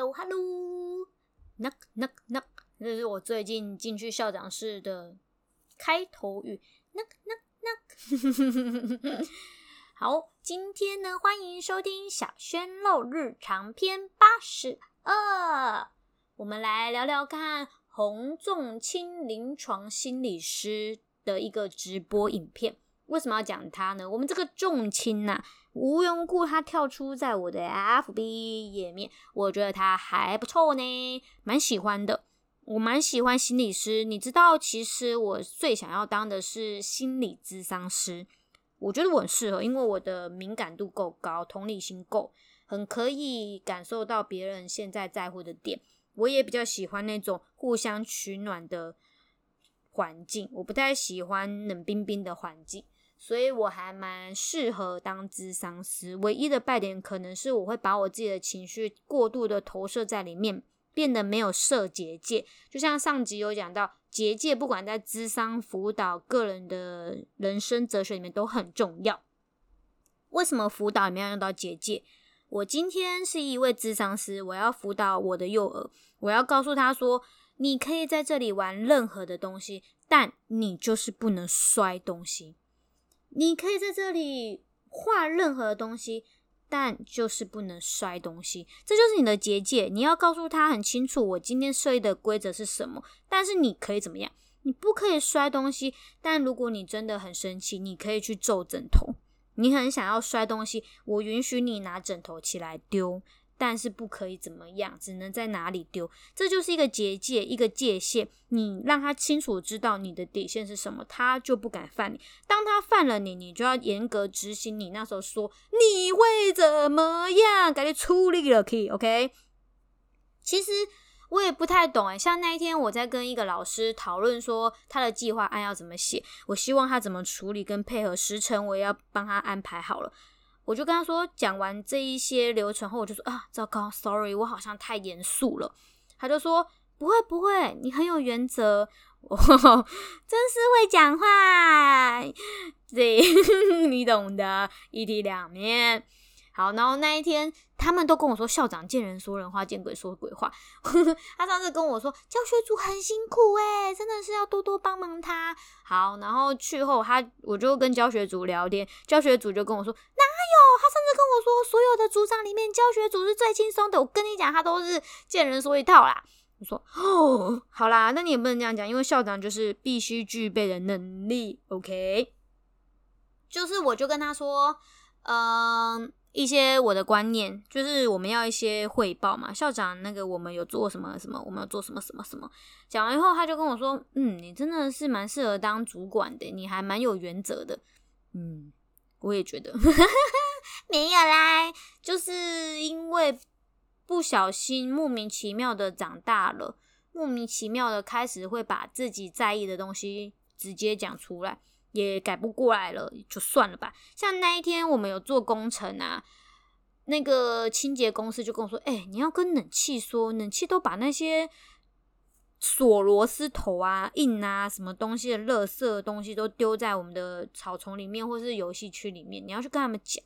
Hello Hello，knock knock knock，这是我最近进去校长室的开头语，knock knock knock。好，今天呢，欢迎收听小鲜肉日常篇八十二，我们来聊聊看洪仲清临床心理师的一个直播影片。为什么要讲他呢？我们这个仲清呐。无缘无故，他跳出在我的 FB 页面，我觉得他还不错呢，蛮喜欢的。我蛮喜欢心理师，你知道，其实我最想要当的是心理咨商师。我觉得我很适合，因为我的敏感度够高，同理心够，很可以感受到别人现在在乎的点。我也比较喜欢那种互相取暖的环境，我不太喜欢冷冰冰的环境。所以我还蛮适合当智商师，唯一的败点可能是我会把我自己的情绪过度的投射在里面，变得没有设结界。就像上集有讲到，结界不管在智商辅导、个人的人生哲学里面都很重要。为什么辅导里面要用到结界？我今天是一位智商师，我要辅导我的幼儿，我要告诉他说，你可以在这里玩任何的东西，但你就是不能摔东西。你可以在这里画任何东西，但就是不能摔东西，这就是你的结界。你要告诉他很清楚，我今天设的规则是什么。但是你可以怎么样？你不可以摔东西，但如果你真的很生气，你可以去揍枕头。你很想要摔东西，我允许你拿枕头起来丢。但是不可以怎么样，只能在哪里丢，这就是一个结界，一个界限。你让他清楚知道你的底线是什么，他就不敢犯你。当他犯了你，你就要严格执行。你那时候说你会怎么样，赶紧处理了，可以？OK？其实我也不太懂哎，像那一天我在跟一个老师讨论说他的计划案要怎么写，我希望他怎么处理跟配合时程，我也要帮他安排好了。我就跟他说，讲完这一些流程后，我就说啊，糟糕，sorry，我好像太严肃了。他就说不会不会，你很有原则，真是会讲话，这，你懂的，一体两面。好，然后那一天，他们都跟我说，校长见人说人话，见鬼说鬼话。他上次跟我说，教学组很辛苦诶，真的是要多多帮忙他。好，然后去后，他我就跟教学组聊天，教学组就跟我说，哪有？他上次跟我说，所有的组长里面，教学组是最轻松的。我跟你讲，他都是见人说一套啦。我说，哦，好啦，那你也不能这样讲，因为校长就是必须具备的能力。OK，就是我就跟他说，嗯。一些我的观念就是我们要一些汇报嘛，校长那个我们有做什么什么，我们要做什么什么什么。讲完以后，他就跟我说：“嗯，你真的是蛮适合当主管的，你还蛮有原则的。”嗯，我也觉得 没有啦，就是因为不小心莫名其妙的长大了，莫名其妙的开始会把自己在意的东西直接讲出来。也改不过来了，就算了吧。像那一天我们有做工程啊，那个清洁公司就跟我说：“哎，你要跟冷气说，冷气都把那些锁螺丝头啊、印啊、什么东西的垃圾东西都丢在我们的草丛里面，或是游戏区里面，你要去跟他们讲。”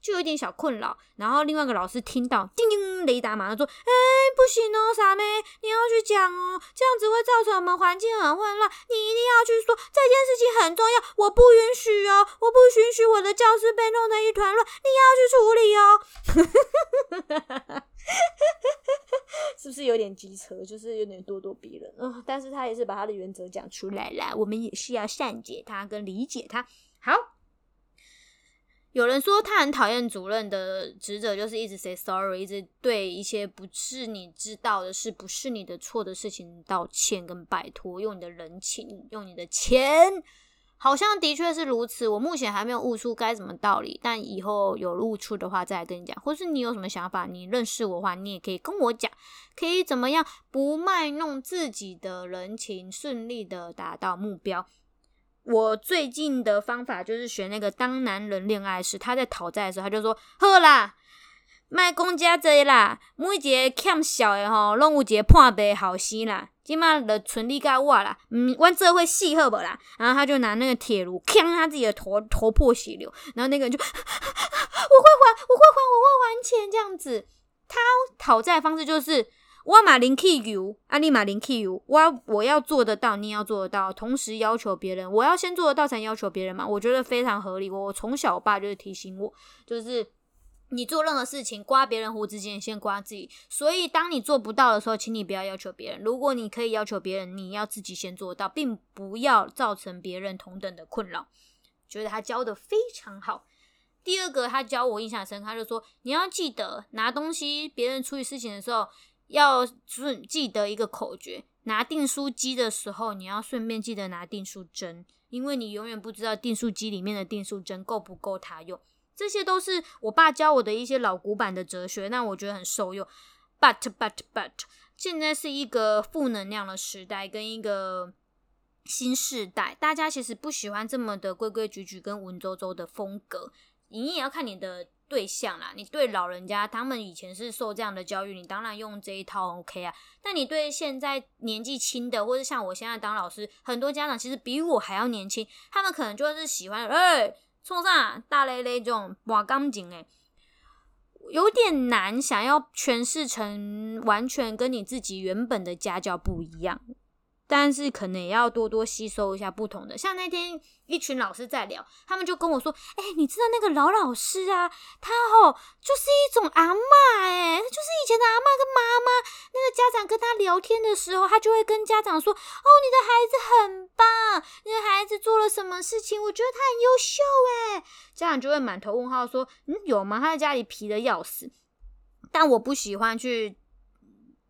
就有点小困扰，然后另外一个老师听到，叮叮雷达马上说：“哎，不行哦，傻妹，你要去讲哦，这样子会造成我们环境很混乱，你一定要去说这件事情很重要，我不允许哦，我不允许我的教室被弄得一团乱，你要去处理哦。”是不是有点机车？就是有点咄咄逼人啊！但是他也是把他的原则讲出来了，我们也是要善解他跟理解他。好。有人说他很讨厌主任的职责，就是一直 say sorry，一直对一些不是你知道的事、不是你的错的事情道歉跟拜托，用你的人情，用你的钱，好像的确是如此。我目前还没有悟出该怎么道理，但以后有悟出的话再来跟你讲，或是你有什么想法，你认识我的话，你也可以跟我讲，可以怎么样不卖弄自己的人情，顺利的达到目标。我最近的方法就是学那个当男人恋爱时，他在讨债的时候，他就说：“好啦，卖公家债啦，每一个欠小的吼，拢有一个判白好生啦，即马就存你甲我啦，嗯，阮这会死好不啦？”然后他就拿那个铁炉，锵他自己的头，头破血流。然后那个人就：“ 我会还，我会还，我会还钱。”这样子，他讨债方式就是我马林 key you，阿丽马林 key you，我我要做得到，你要做得到，同时要求别人，我要先做得到才要求别人嘛，我觉得非常合理。我从小我爸就是提醒我，就是你做任何事情刮别人胡子之前先刮自己，所以当你做不到的时候，请你不要要求别人。如果你可以要求别人，你要自己先做到，并不要造成别人同等的困扰。觉得他教的非常好。第二个，他教我印象深刻，他就说你要记得拿东西，别人处理事情的时候要顺记得一个口诀。拿订书机的时候，你要顺便记得拿订书针，因为你永远不知道订书机里面的订书针够不够他用。这些都是我爸教我的一些老古板的哲学，那我觉得很受用。But but but，现在是一个负能量的时代，跟一个。新时代，大家其实不喜欢这么的规规矩矩跟文绉绉的风格。你也要看你的对象啦。你对老人家，他们以前是受这样的教育，你当然用这一套 OK 啊。但你对现在年纪轻的，或者像我现在当老师，很多家长其实比我还要年轻，他们可能就是喜欢哎，冲上大雷雷这种瓦钢筋哎，有点难想要诠释成完全跟你自己原本的家教不一样。但是可能也要多多吸收一下不同的，像那天一群老师在聊，他们就跟我说：“哎，你知道那个老老师啊，他哦就是一种阿妈，哎，就是以前的阿妈跟妈妈，那个家长跟他聊天的时候，他就会跟家长说：‘哦，你的孩子很棒，你的孩子做了什么事情，我觉得他很优秀。’哎，家长就会满头问号说：‘嗯，有吗？他在家里皮的要死。’但我不喜欢去。”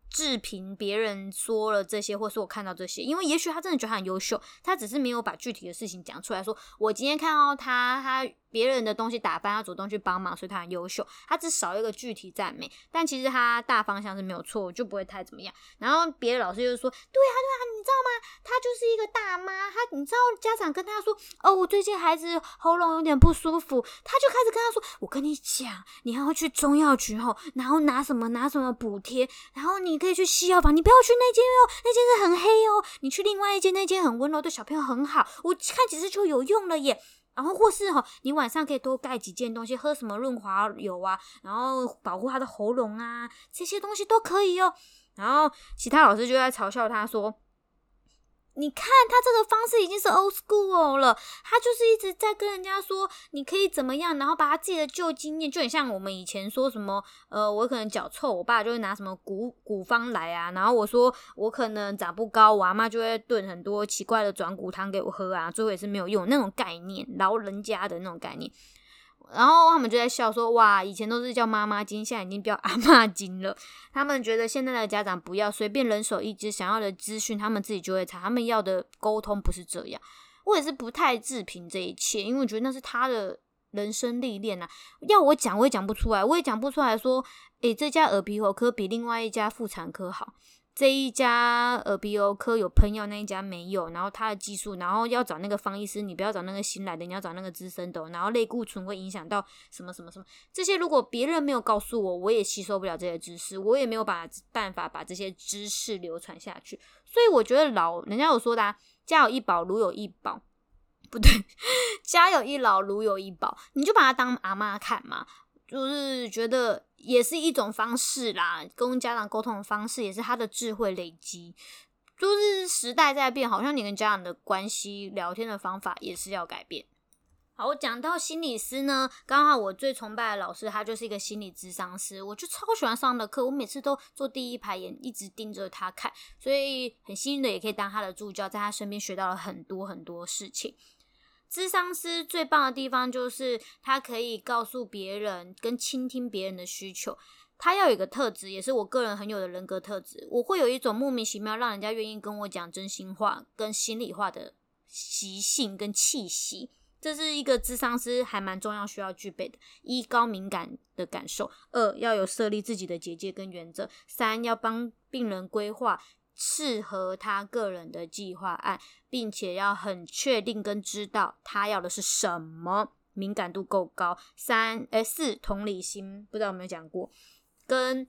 置评别人说了这些，或是我看到这些，因为也许他真的觉得很优秀，他只是没有把具体的事情讲出来。说我今天看到他，他。别人的东西打翻，他主动去帮忙，所以他很优秀。他只少一个具体赞美，但其实他大方向是没有错，我就不会太怎么样。然后别的老师就说：“对啊，对啊，你知道吗？他就是一个大妈。他你知道家长跟他说，哦，我最近孩子喉咙有点不舒服，他就开始跟他说：我跟你讲，你还要去中药局吼，然后拿什么拿什么补贴，然后你可以去西药房，你不要去那间哦，那间是很黑哦，你去另外一间，那间很温柔，对小朋友很好。我看几次就有用了耶。”然后或是哈，你晚上可以多盖几件东西，喝什么润滑油啊，然后保护他的喉咙啊，这些东西都可以哦。然后其他老师就在嘲笑他说。你看他这个方式已经是 old school 了，他就是一直在跟人家说你可以怎么样，然后把他自己的旧经验，就很像我们以前说什么，呃，我可能脚臭，我爸就会拿什么古古方来啊，然后我说我可能长不高，我阿妈就会炖很多奇怪的转骨汤给我喝啊，最后也是没有用那种概念，老人家的那种概念。然后他们就在笑说：“哇，以前都是叫妈妈金，现在已经叫阿妈金了。”他们觉得现在的家长不要随便人手一支，想要的资讯他们自己就会查。他们要的沟通不是这样。我也是不太置评这一切，因为我觉得那是他的人生历练呐。要我讲，我也讲不出来，我也讲不出来说，诶，这家耳鼻喉科比另外一家妇产科好。这一家耳鼻喉科有喷药，那一家没有。然后他的技术，然后要找那个方医师，你不要找那个新来的，你要找那个资深的。然后类固醇会影响到什么什么什么，这些如果别人没有告诉我，我也吸收不了这些知识，我也没有把办法把这些知识流传下去。所以我觉得老人家有说的，家有一宝，如有一宝，不对，家有一老，如有一宝，你就把他当阿妈看嘛。就是觉得也是一种方式啦，跟家长沟通的方式也是他的智慧累积。就是时代在变，好像你跟家长的关系、聊天的方法也是要改变。好，我讲到心理师呢，刚好我最崇拜的老师，他就是一个心理咨商师，我就超喜欢上的课，我每次都坐第一排，眼一直盯着他看，所以很幸运的也可以当他的助教，在他身边学到了很多很多事情。智商师最棒的地方就是他可以告诉别人跟倾听别人的需求。他要有一个特质，也是我个人很有的人格特质。我会有一种莫名其妙让人家愿意跟我讲真心话、跟心里话的习性跟气息。这是一个智商师还蛮重要需要具备的：一高敏感的感受；二要有设立自己的结界跟原则；三要帮病人规划。适合他个人的计划案，并且要很确定跟知道他要的是什么，敏感度够高。三，哎，四，同理心，不知道有没有讲过，跟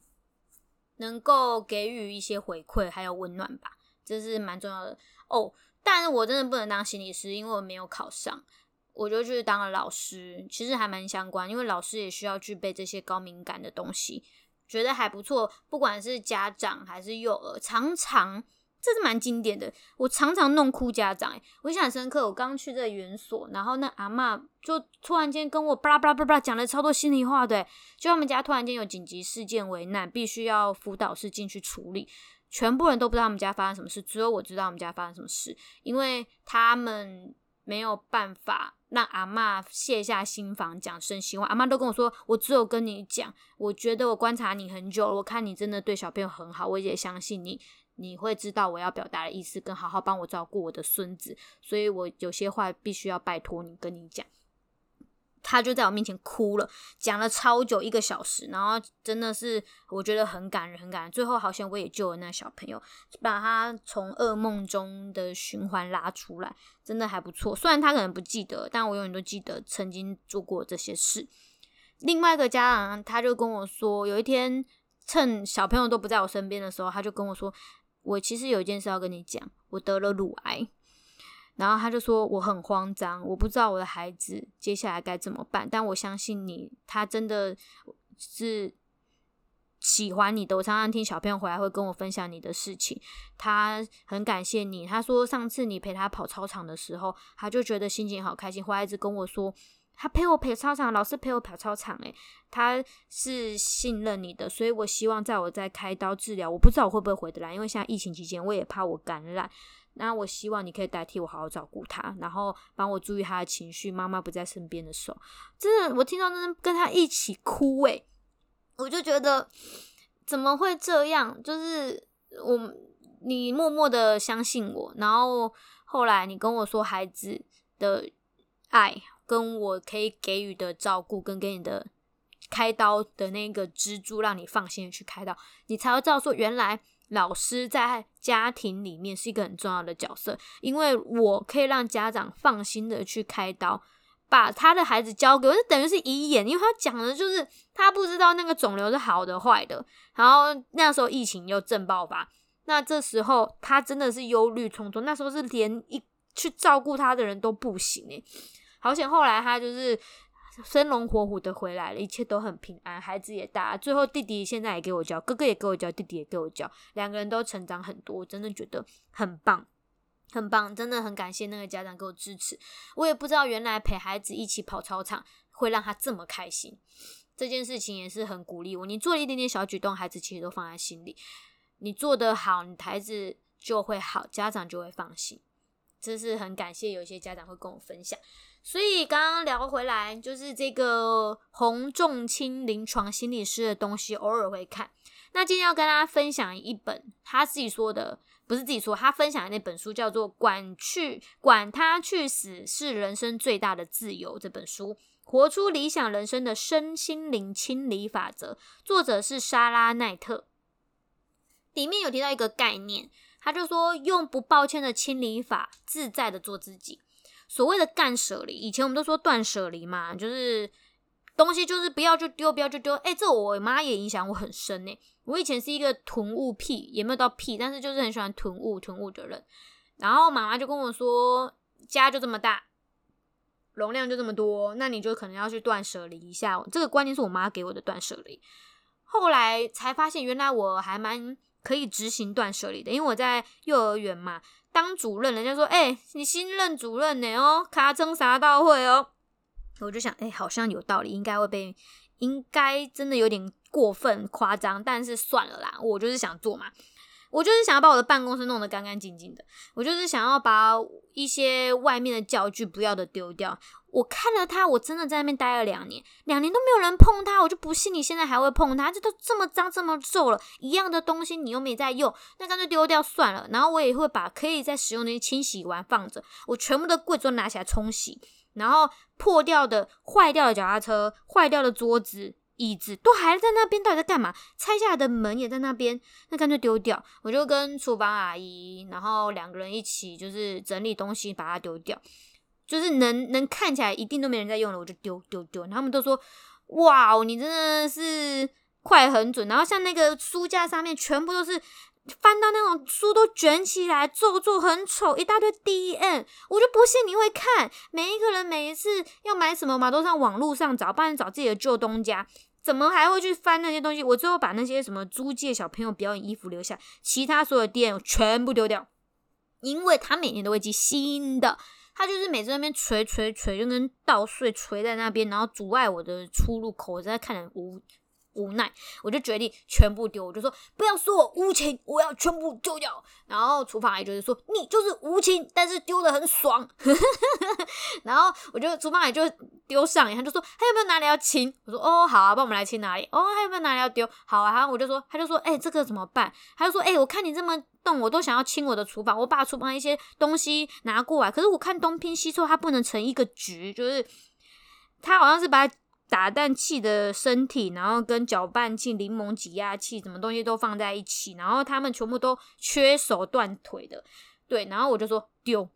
能够给予一些回馈，还有温暖吧，这是蛮重要的哦。但是我真的不能当心理师，因为我没有考上，我就去当了老师，其实还蛮相关，因为老师也需要具备这些高敏感的东西。觉得还不错。不管是家长还是幼儿，常常这是蛮经典的。我常常弄哭家长，哎，我印象很深刻。我刚去这园所，然后那阿妈就突然间跟我巴拉巴拉巴拉讲了超多心里话的，就他们家突然间有紧急事件为难，必须要辅导室进去处理。全部人都不知道他们家发生什么事，只有我知道他们家发生什么事，因为他们没有办法让阿妈卸下心房讲真心话。阿妈都跟我说，我只有跟你讲，我觉得我观察你很久了，我看你真的对小朋友很好，我也相信你，你会知道我要表达的意思，跟好好帮我照顾我的孙子，所以我有些话必须要拜托你跟你讲。他就在我面前哭了，讲了超久，一个小时，然后真的是我觉得很感人，很感人。最后好像我也救了那小朋友，把他从噩梦中的循环拉出来，真的还不错。虽然他可能不记得，但我永远都记得曾经做过这些事。另外一个家长他就跟我说，有一天趁小朋友都不在我身边的时候，他就跟我说，我其实有一件事要跟你讲，我得了乳癌。然后他就说我很慌张，我不知道我的孩子接下来该怎么办。但我相信你，他真的是喜欢你的。我常常听小朋友回来会跟我分享你的事情，他很感谢你。他说上次你陪他跑操场的时候，他就觉得心情好开心，回来一直跟我说他陪我陪操场，老师陪我跑操场。诶，他是信任你的，所以我希望在我在开刀治疗，我不知道我会不会回得来，因为现在疫情期间，我也怕我感染。那我希望你可以代替我好好照顾他，然后帮我注意他的情绪。妈妈不在身边的时候，真的，我听到真的跟他一起哭诶，我就觉得怎么会这样？就是我你默默的相信我，然后后来你跟我说孩子的爱，跟我可以给予的照顾，跟给你的开刀的那个支柱，让你放心的去开刀，你才会知道说原来。老师在家庭里面是一个很重要的角色，因为我可以让家长放心的去开刀，把他的孩子交给我，就等于是遗言，因为他讲的就是他不知道那个肿瘤是好的坏的，然后那时候疫情又正爆发，那这时候他真的是忧虑忡忡，那时候是连一去照顾他的人都不行诶，好险后来他就是。生龙活虎的回来了，一切都很平安，孩子也大，最后弟弟现在也给我教，哥哥也给我教，弟弟也给我教，两个人都成长很多，我真的觉得很棒，很棒，真的很感谢那个家长给我支持。我也不知道原来陪孩子一起跑操场会让他这么开心，这件事情也是很鼓励我。你做一点点小举动，孩子其实都放在心里，你做得好，你孩子就会好，家长就会放心。这是很感谢有一些家长会跟我分享。所以刚刚聊回来，就是这个洪仲卿临床心理师的东西，偶尔会看。那今天要跟大家分享一本他自己说的，不是自己说，他分享的那本书叫做《管去管他去死是人生最大的自由》这本书，活出理想人生的身心灵清理法则，作者是莎拉奈特。里面有提到一个概念，他就说用不抱歉的清理法，自在的做自己。所谓的干舍离，以前我们都说断舍离嘛，就是东西就是不要就丢，不要就丢。哎，这我妈也影响我很深呢。我以前是一个囤物癖，也没有到癖，但是就是很喜欢囤物、囤物的人。然后妈妈就跟我说，家就这么大，容量就这么多，那你就可能要去断舍离一下。这个观念是我妈给我的断舍离。后来才发现，原来我还蛮可以执行断舍离的，因为我在幼儿园嘛。当主任，人家说：“哎，你新任主任呢？哦，卡称啥到会哦？”我就想，哎，好像有道理，应该会被，应该真的有点过分夸张，但是算了啦，我就是想做嘛。我就是想要把我的办公室弄得干干净净的，我就是想要把一些外面的教具不要的丢掉。我看了它，我真的在那边待了两年，两年都没有人碰它，我就不信你现在还会碰它。这都这么脏这么皱了，一样的东西你又没在用，那干脆丢掉算了。然后我也会把可以再使用那些清洗完放着，我全部的柜子都拿起来冲洗，然后破掉的、坏掉的脚踏车、坏掉的桌子。椅子都还在那边，到底在干嘛？拆下来的门也在那边，那干脆丢掉。我就跟厨房阿姨，然后两个人一起就是整理东西，把它丢掉。就是能能看起来一定都没人在用了，我就丢丢丢。他们都说：“哇，你真的是快很准。”然后像那个书架上面全部都是。翻到那种书都卷起来，皱皱很丑，一大堆 D N，我就不信你会看。每一个人每一次要买什么嘛，都上网络上找，不然找自己的旧东家。怎么还会去翻那些东西？我最后把那些什么租借小朋友表演衣服留下，其他所有店全部丢掉，因为他每年都会寄新的，他就是每次那边捶捶捶，就跟稻穗捶在那边，然后阻碍我的出入口，我在看人无。无奈，我就决定全部丢。我就说不要说我无情，我要全部丢掉。然后厨房阿姨就是说你就是无情，但是丢的很爽。然后我就厨房阿姨就丢上，他就说还有没有哪里要清？我说哦好啊，帮我们来清哪里？哦还有没有哪里要丢？好啊。然后我就说他就说哎这个怎么办？他就说哎我看你这么动，我都想要清我的厨房，我把厨房一些东西拿过来，可是我看东拼西凑，它不能成一个局，就是他好像是把。打蛋器的身体，然后跟搅拌器、柠檬挤压器，什么东西都放在一起，然后他们全部都缺手断腿的，对，然后我就说丢，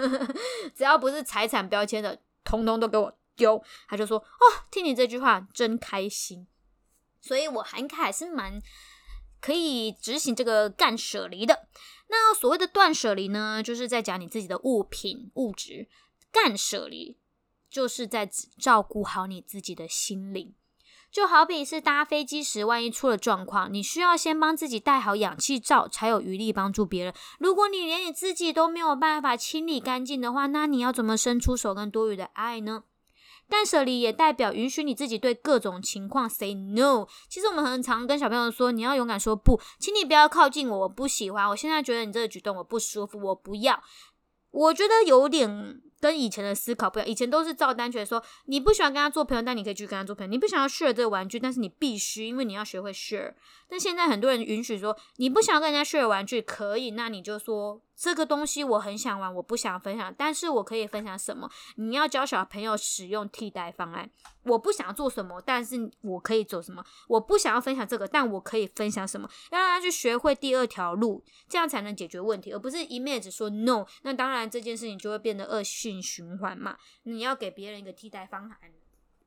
只要不是财产标签的，通通都给我丢。他就说哦，听你这句话真开心，所以我应该还是蛮可以执行这个干舍离的。那所谓的断舍离呢，就是在讲你自己的物品、物质干舍离。就是在照顾好你自己的心灵，就好比是搭飞机时，万一出了状况，你需要先帮自己带好氧气罩，才有余力帮助别人。如果你连你自己都没有办法清理干净的话，那你要怎么伸出手跟多余的爱呢？断舍离也代表允许你自己对各种情况 say no。其实我们很常跟小朋友说，你要勇敢说不，请你不要靠近我，我不喜欢。我现在觉得你这个举动我不舒服，我不要。我觉得有点。跟以前的思考不一样，以前都是照单全收，你不喜欢跟他做朋友，但你可以去跟他做朋友。你不想要 share 这个玩具，但是你必须，因为你要学会 share。但现在很多人允许说，你不想要跟人家 share 玩具，可以，那你就说。这个东西我很想玩，我不想分享，但是我可以分享什么？你要教小朋友使用替代方案。我不想做什么，但是我可以做什么？我不想要分享这个，但我可以分享什么？要让他去学会第二条路，这样才能解决问题，而不是一面只说 no。那当然这件事情就会变得恶性循环嘛。你要给别人一个替代方案，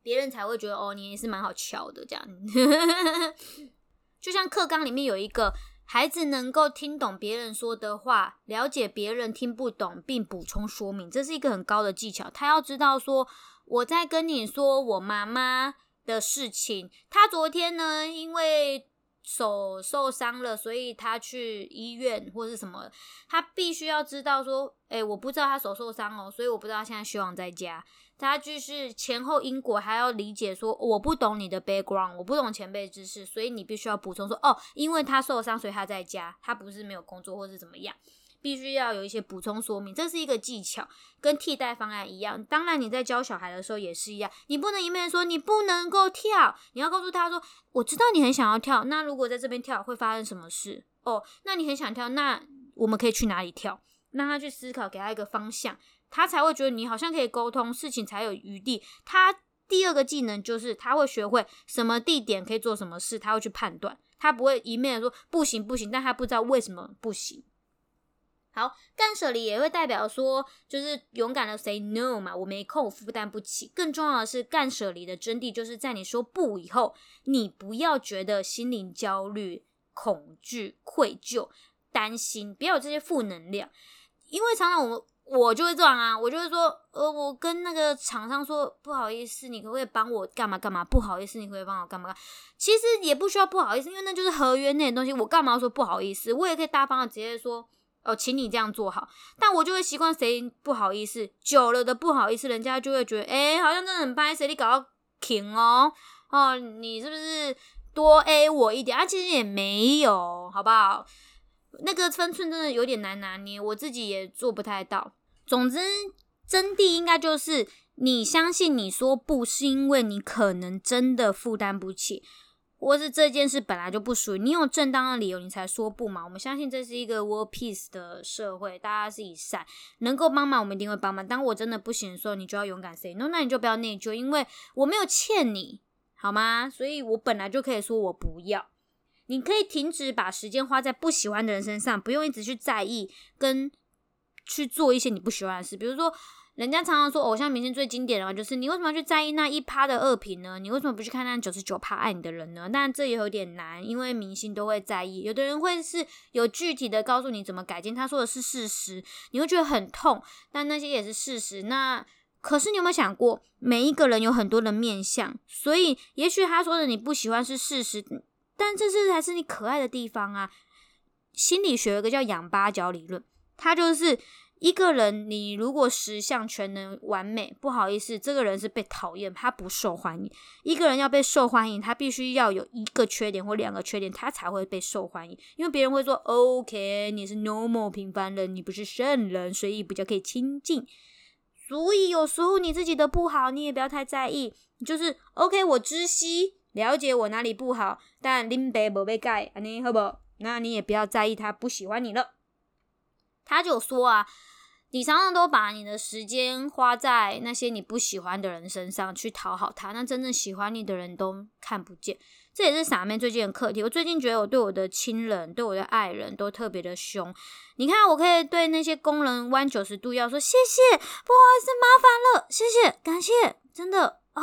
别人才会觉得哦，你也是蛮好巧的这样。就像课纲里面有一个。孩子能够听懂别人说的话，了解别人听不懂，并补充说明，这是一个很高的技巧。他要知道说，我在跟你说我妈妈的事情。她昨天呢，因为手受伤了，所以她去医院或是什么。他必须要知道说，哎，我不知道他手受伤哦，所以我不知道现在希望在家。他就是前后因果，还要理解说我不懂你的 background，我不懂前辈知识，所以你必须要补充说哦，因为他受伤，所以他在家，他不是没有工作或是怎么样，必须要有一些补充说明，这是一个技巧，跟替代方案一样。当然你在教小孩的时候也是一样，你不能一面说你不能够跳，你要告诉他说，我知道你很想要跳，那如果在这边跳会发生什么事？哦，那你很想跳，那我们可以去哪里跳？让他去思考，给他一个方向。他才会觉得你好像可以沟通，事情才有余地。他第二个技能就是他会学会什么地点可以做什么事，他会去判断，他不会一面说不行不行，但他不知道为什么不行。好，干舍离也会代表说，就是勇敢的 say no 嘛，我没空，负担不起。更重要的是，干舍离的真谛就是在你说不以后，你不要觉得心灵焦虑、恐惧、愧疚、担心，不要有这些负能量，因为常常我们。我就会这样啊，我就会说，呃，我跟那个厂商说不好意思，你可不可以帮我干嘛干嘛？不好意思，你可不可以帮我干嘛干？其实也不需要不好意思，因为那就是合约内的东西，我干嘛要说不好意思？我也可以大方的直接说，哦，请你这样做好。但我就会习惯谁不好意思，久了的不好意思，人家就会觉得，哎，好像真的很拍谁你搞到停哦，哦，你是不是多 A 我一点啊？其实也没有，好不好？那个分寸真的有点难拿捏，我自己也做不太到。总之，真谛应该就是你相信你说不是因为你可能真的负担不起，或是这件事本来就不属于你，有正当的理由你才说不嘛。我们相信这是一个 world peace 的社会，大家是以善，能够帮忙我们一定会帮忙。当我真的不行的时候，你就要勇敢 say no，那你就不要内疚，因为我没有欠你，好吗？所以我本来就可以说我不要。你可以停止把时间花在不喜欢的人身上，不用一直去在意跟去做一些你不喜欢的事。比如说，人家常常说偶像明星最经典的话，就是你为什么要去在意那一趴的恶评呢？你为什么不去看那九十九趴爱你的人呢？但这也有点难，因为明星都会在意。有的人会是有具体的告诉你怎么改进，他说的是事实，你会觉得很痛，但那些也是事实。那可是你有没有想过，每一个人有很多的面相，所以也许他说的你不喜欢是事实，但这是才是你可爱的地方啊。心理学有个叫仰八角理论，它就是一个人，你如果十项全能完美，不好意思，这个人是被讨厌，他不受欢迎。一个人要被受欢迎，他必须要有一个缺点或两个缺点，他才会被受欢迎。因为别人会说，OK，你是 normal 平凡人，你不是圣人，所以比较可以亲近。所以有时候你自己的不好，你也不要太在意，就是 OK，我知悉了解我哪里不好，但林北不被改，安尼好不？那你也不要在意他不喜欢你了。他就说啊，你常常都把你的时间花在那些你不喜欢的人身上去讨好他，那真正喜欢你的人都看不见。这也是傻妹最近的课题。我最近觉得我对我的亲人、对我的爱人都特别的凶。你看，我可以对那些工人弯九十度，要说谢谢，不好意思，麻烦了，谢谢，感谢，真的哦，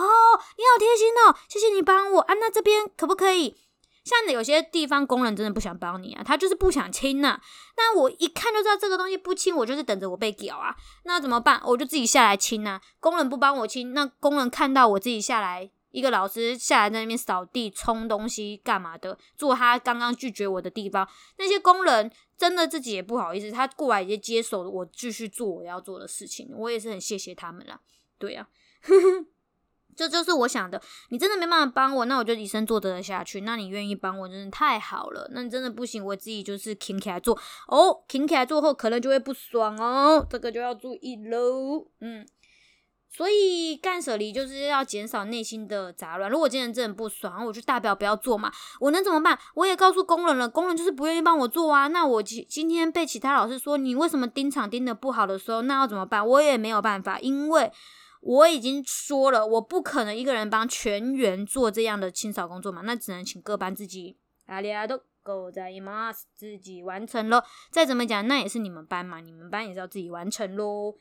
你好贴心哦，谢谢你帮我啊。那这边可不可以？像有些地方工人真的不想帮你啊，他就是不想亲呐。那我一看就知道这个东西不亲，我就是等着我被屌啊。那怎么办？我就自己下来亲呐。工人不帮我亲，那工人看到我自己下来，一个老师下来在那边扫地、冲东西干嘛的，做他刚刚拒绝我的地方。那些工人真的自己也不好意思，他过来也接手我继续做我要做的事情。我也是很谢谢他们啦。对呀。这就是我想的，你真的没办法帮我，那我就以身作则的下去。那你愿意帮我，真的太好了。那你真的不行，我自己就是挺起来做哦，挺起来做后可能就会不爽哦，这个就要注意喽。嗯，所以干舍离就是要减少内心的杂乱。如果今天真的不爽，我就大表不要做嘛。我能怎么办？我也告诉工人了，工人就是不愿意帮我做啊。那我今今天被其他老师说你为什么盯场盯的不好的时候，那要怎么办？我也没有办法，因为。我已经说了，我不可能一个人帮全员做这样的清扫工作嘛，那只能请各班自己阿里阿都够在伊玛自己完成咯。再怎么讲，那也是你们班嘛，你们班也是要自己完成喽。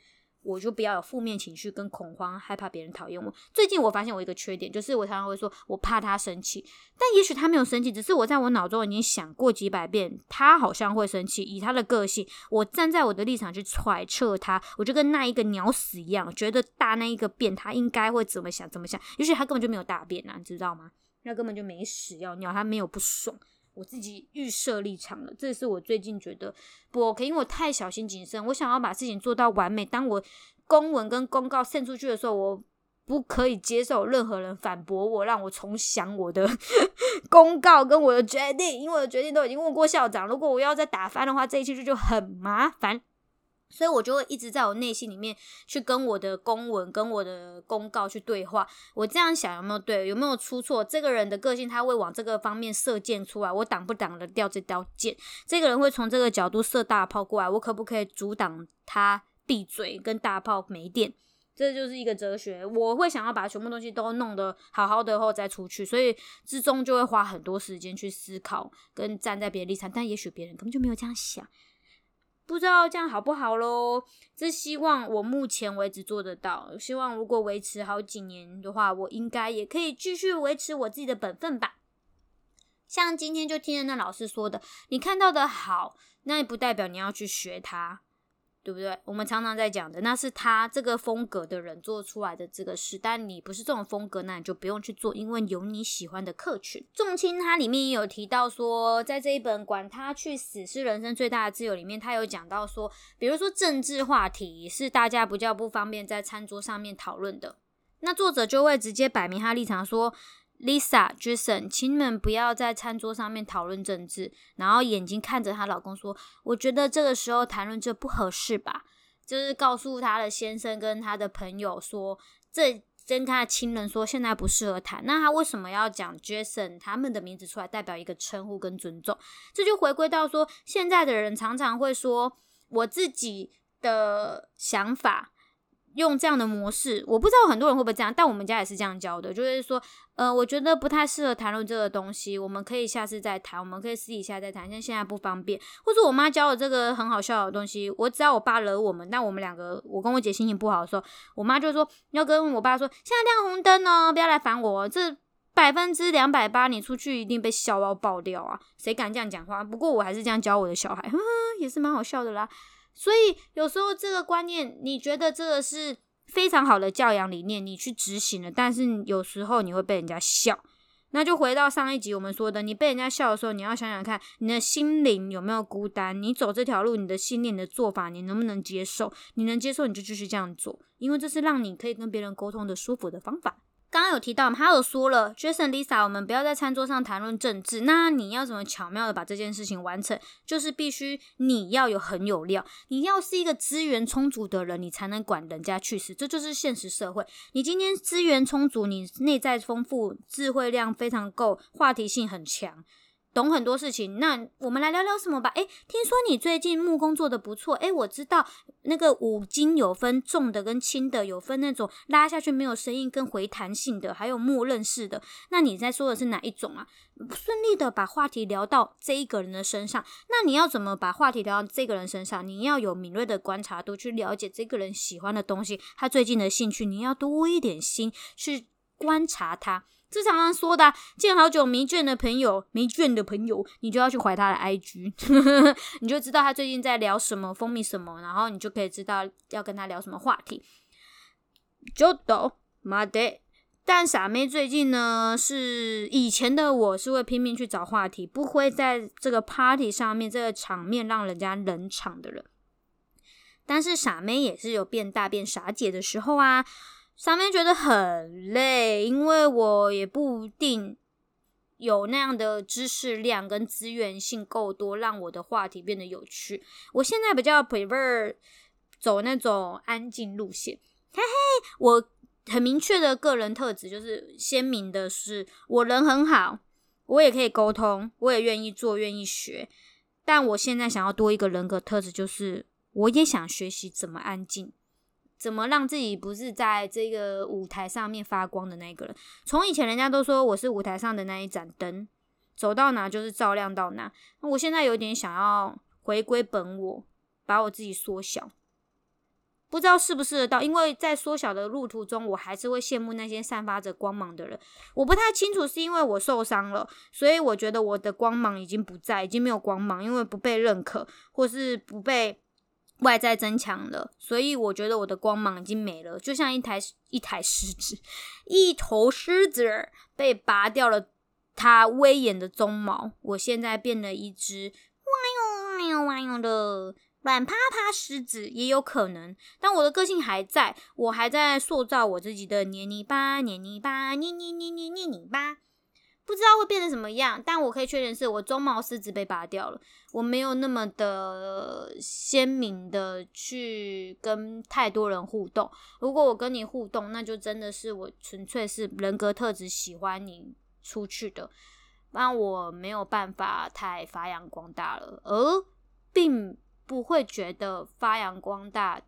我就不要有负面情绪跟恐慌，害怕别人讨厌我。最近我发现我一个缺点，就是我常常会说我怕他生气，但也许他没有生气，只是我在我脑中已经想过几百遍，他好像会生气。以他的个性，我站在我的立场去揣测他，我就跟那一个鸟屎一样，觉得大那一个便他应该会怎么想怎么想。也许他根本就没有大便啊，你知道吗？那根本就没屎要尿，他没有不爽。我自己预设立场了，这是我最近觉得不 OK，因为我太小心谨慎，我想要把事情做到完美。当我公文跟公告献出去的时候，我不可以接受任何人反驳我，让我重想我的 公告跟我的决定，因为我的决定都已经问过校长。如果我要再打翻的话，这一期就就很麻烦。所以我就会一直在我内心里面去跟我的公文、跟我的公告去对话。我这样想有没有对？有没有出错？这个人的个性他会往这个方面射箭出来，我挡不挡得掉这刀箭？这个人会从这个角度射大炮过来，我可不可以阻挡他闭嘴跟大炮没电？这就是一个哲学。我会想要把全部东西都弄得好好的后再出去，所以之中就会花很多时间去思考跟站在别人立场，但也许别人根本就没有这样想。不知道这样好不好喽？这希望我目前为止做得到。希望如果维持好几年的话，我应该也可以继续维持我自己的本分吧。像今天就听着那老师说的，你看到的好，那也不代表你要去学它。对不对？我们常常在讲的，那是他这个风格的人做出来的这个事，但你不是这种风格，那你就不用去做，因为有你喜欢的客群。仲青他里面也有提到说，在这一本《管他去死是人生最大的自由》里面，他有讲到说，比如说政治话题是大家比较不方便在餐桌上面讨论的，那作者就会直接摆明他立场说。Lisa、Jason，请你们不要在餐桌上面讨论政治。然后眼睛看着她老公说：“我觉得这个时候谈论这不合适吧？”就是告诉她的先生跟她的朋友说，这跟她的亲人说现在不适合谈。那她为什么要讲 Jason 他们的名字出来，代表一个称呼跟尊重？这就回归到说，现在的人常常会说我自己的想法。用这样的模式，我不知道很多人会不会这样，但我们家也是这样教的，就是说，呃，我觉得不太适合谈论这个东西，我们可以下次再谈，我们可以私底下再谈，像现在不方便。或者我妈教的这个很好笑的东西，我只要我爸惹我们，那我们两个，我跟我姐心情不好的时候，我妈就说要跟我爸说，现在亮红灯哦，不要来烦我，这百分之两百八，你出去一定被笑到爆掉啊！谁敢这样讲话？不过我还是这样教我的小孩，也是蛮好笑的啦。所以有时候这个观念，你觉得这个是非常好的教养理念，你去执行了，但是有时候你会被人家笑。那就回到上一集我们说的，你被人家笑的时候，你要想想看，你的心灵有没有孤单？你走这条路，你的信念、你的做法，你能不能接受？你能接受，你就继续这样做，因为这是让你可以跟别人沟通的舒服的方法。刚刚有提到，他有说了，Jason、Lisa，我们不要在餐桌上谈论政治。那你要怎么巧妙的把这件事情完成？就是必须你要有很有料，你要是一个资源充足的人，你才能管人家去死。这就是现实社会。你今天资源充足，你内在丰富，智慧量非常够，话题性很强。懂很多事情，那我们来聊聊什么吧？诶，听说你最近木工做的不错，诶，我知道那个五金有分重的跟轻的，有分那种拉下去没有声音跟回弹性的，还有默认式的。那你在说的是哪一种啊？顺利的把话题聊到这一个人的身上，那你要怎么把话题聊到这个人身上？你要有敏锐的观察度去了解这个人喜欢的东西，他最近的兴趣，你要多一点心去观察他。这常常说的，见好久没见的朋友，没见的朋友，你就要去怀他的 IG，你就知道他最近在聊什么，风靡什么，然后你就可以知道要跟他聊什么话题。就都妈的，但傻妹最近呢，是以前的我是会拼命去找话题，不会在这个 party 上面这个场面让人家冷场的人。但是傻妹也是有变大变傻姐的时候啊。上面觉得很累，因为我也不一定有那样的知识量跟资源性够多，让我的话题变得有趣。我现在比较 prefer 走那种安静路线。嘿嘿，我很明确的个人特质就是鲜明的是，我人很好，我也可以沟通，我也愿意做，愿意学。但我现在想要多一个人格特质，就是我也想学习怎么安静。怎么让自己不是在这个舞台上面发光的那个人？从以前人家都说我是舞台上的那一盏灯，走到哪就是照亮到哪。那我现在有点想要回归本我，把我自己缩小，不知道试不试得到？因为在缩小的路途中，我还是会羡慕那些散发着光芒的人。我不太清楚是因为我受伤了，所以我觉得我的光芒已经不在，已经没有光芒，因为不被认可，或是不被。外在增强了，所以我觉得我的光芒已经没了，就像一台一台狮子，一头狮子被拔掉了它威严的鬃毛，我现在变了一只哇哟哇哟的软趴趴狮子，也有可能，但我的个性还在，我还在塑造我自己的黏泥巴，黏泥巴，黏黏黏黏黏泥巴。不知道会变成什么样，但我可以确认是我鬃毛狮子被拔掉了。我没有那么的鲜明的去跟太多人互动。如果我跟你互动，那就真的是我纯粹是人格特质喜欢你出去的，那我没有办法太发扬光大了，而并不会觉得发扬光大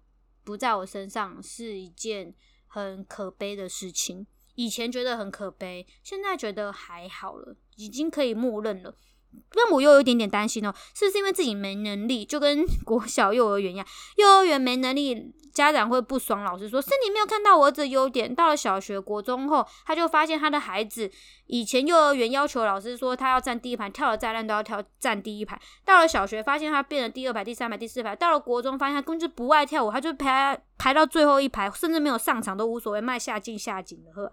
不在我身上是一件很可悲的事情。以前觉得很可悲，现在觉得还好了，已经可以默认了。那我又有一点点担心哦，是不是因为自己没能力，就跟 国小幼儿园一样，幼儿园没能力，家长会不爽，老师说是你没有看到我儿子的优点。到了小学、国中后，他就发现他的孩子以前幼儿园要求老师说他要站第一排，跳的再烂都要跳站第一排。到了小学，发现他变成第二排、第三排、第四排。到了国中，发现他根本就不爱跳舞，他就排排到最后一排，甚至没有上场都无所谓，卖下进下井的呵。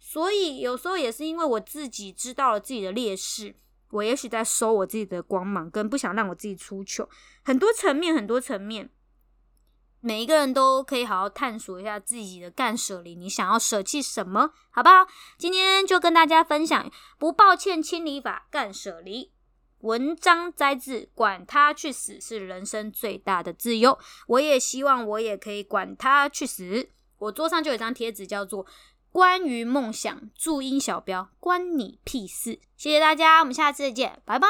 所以有时候也是因为我自己知道了自己的劣势。我也许在收我自己的光芒，跟不想让我自己出糗，很多层面，很多层面，每一个人都可以好好探索一下自己的干舍离，你想要舍弃什么，好不好？今天就跟大家分享不抱歉清理法干舍离文章摘自，管他去死是人生最大的自由。我也希望我也可以管他去死。我桌上就有一张贴纸，叫做。关于梦想，注音小标，关你屁事！谢谢大家，我们下次再见，拜拜。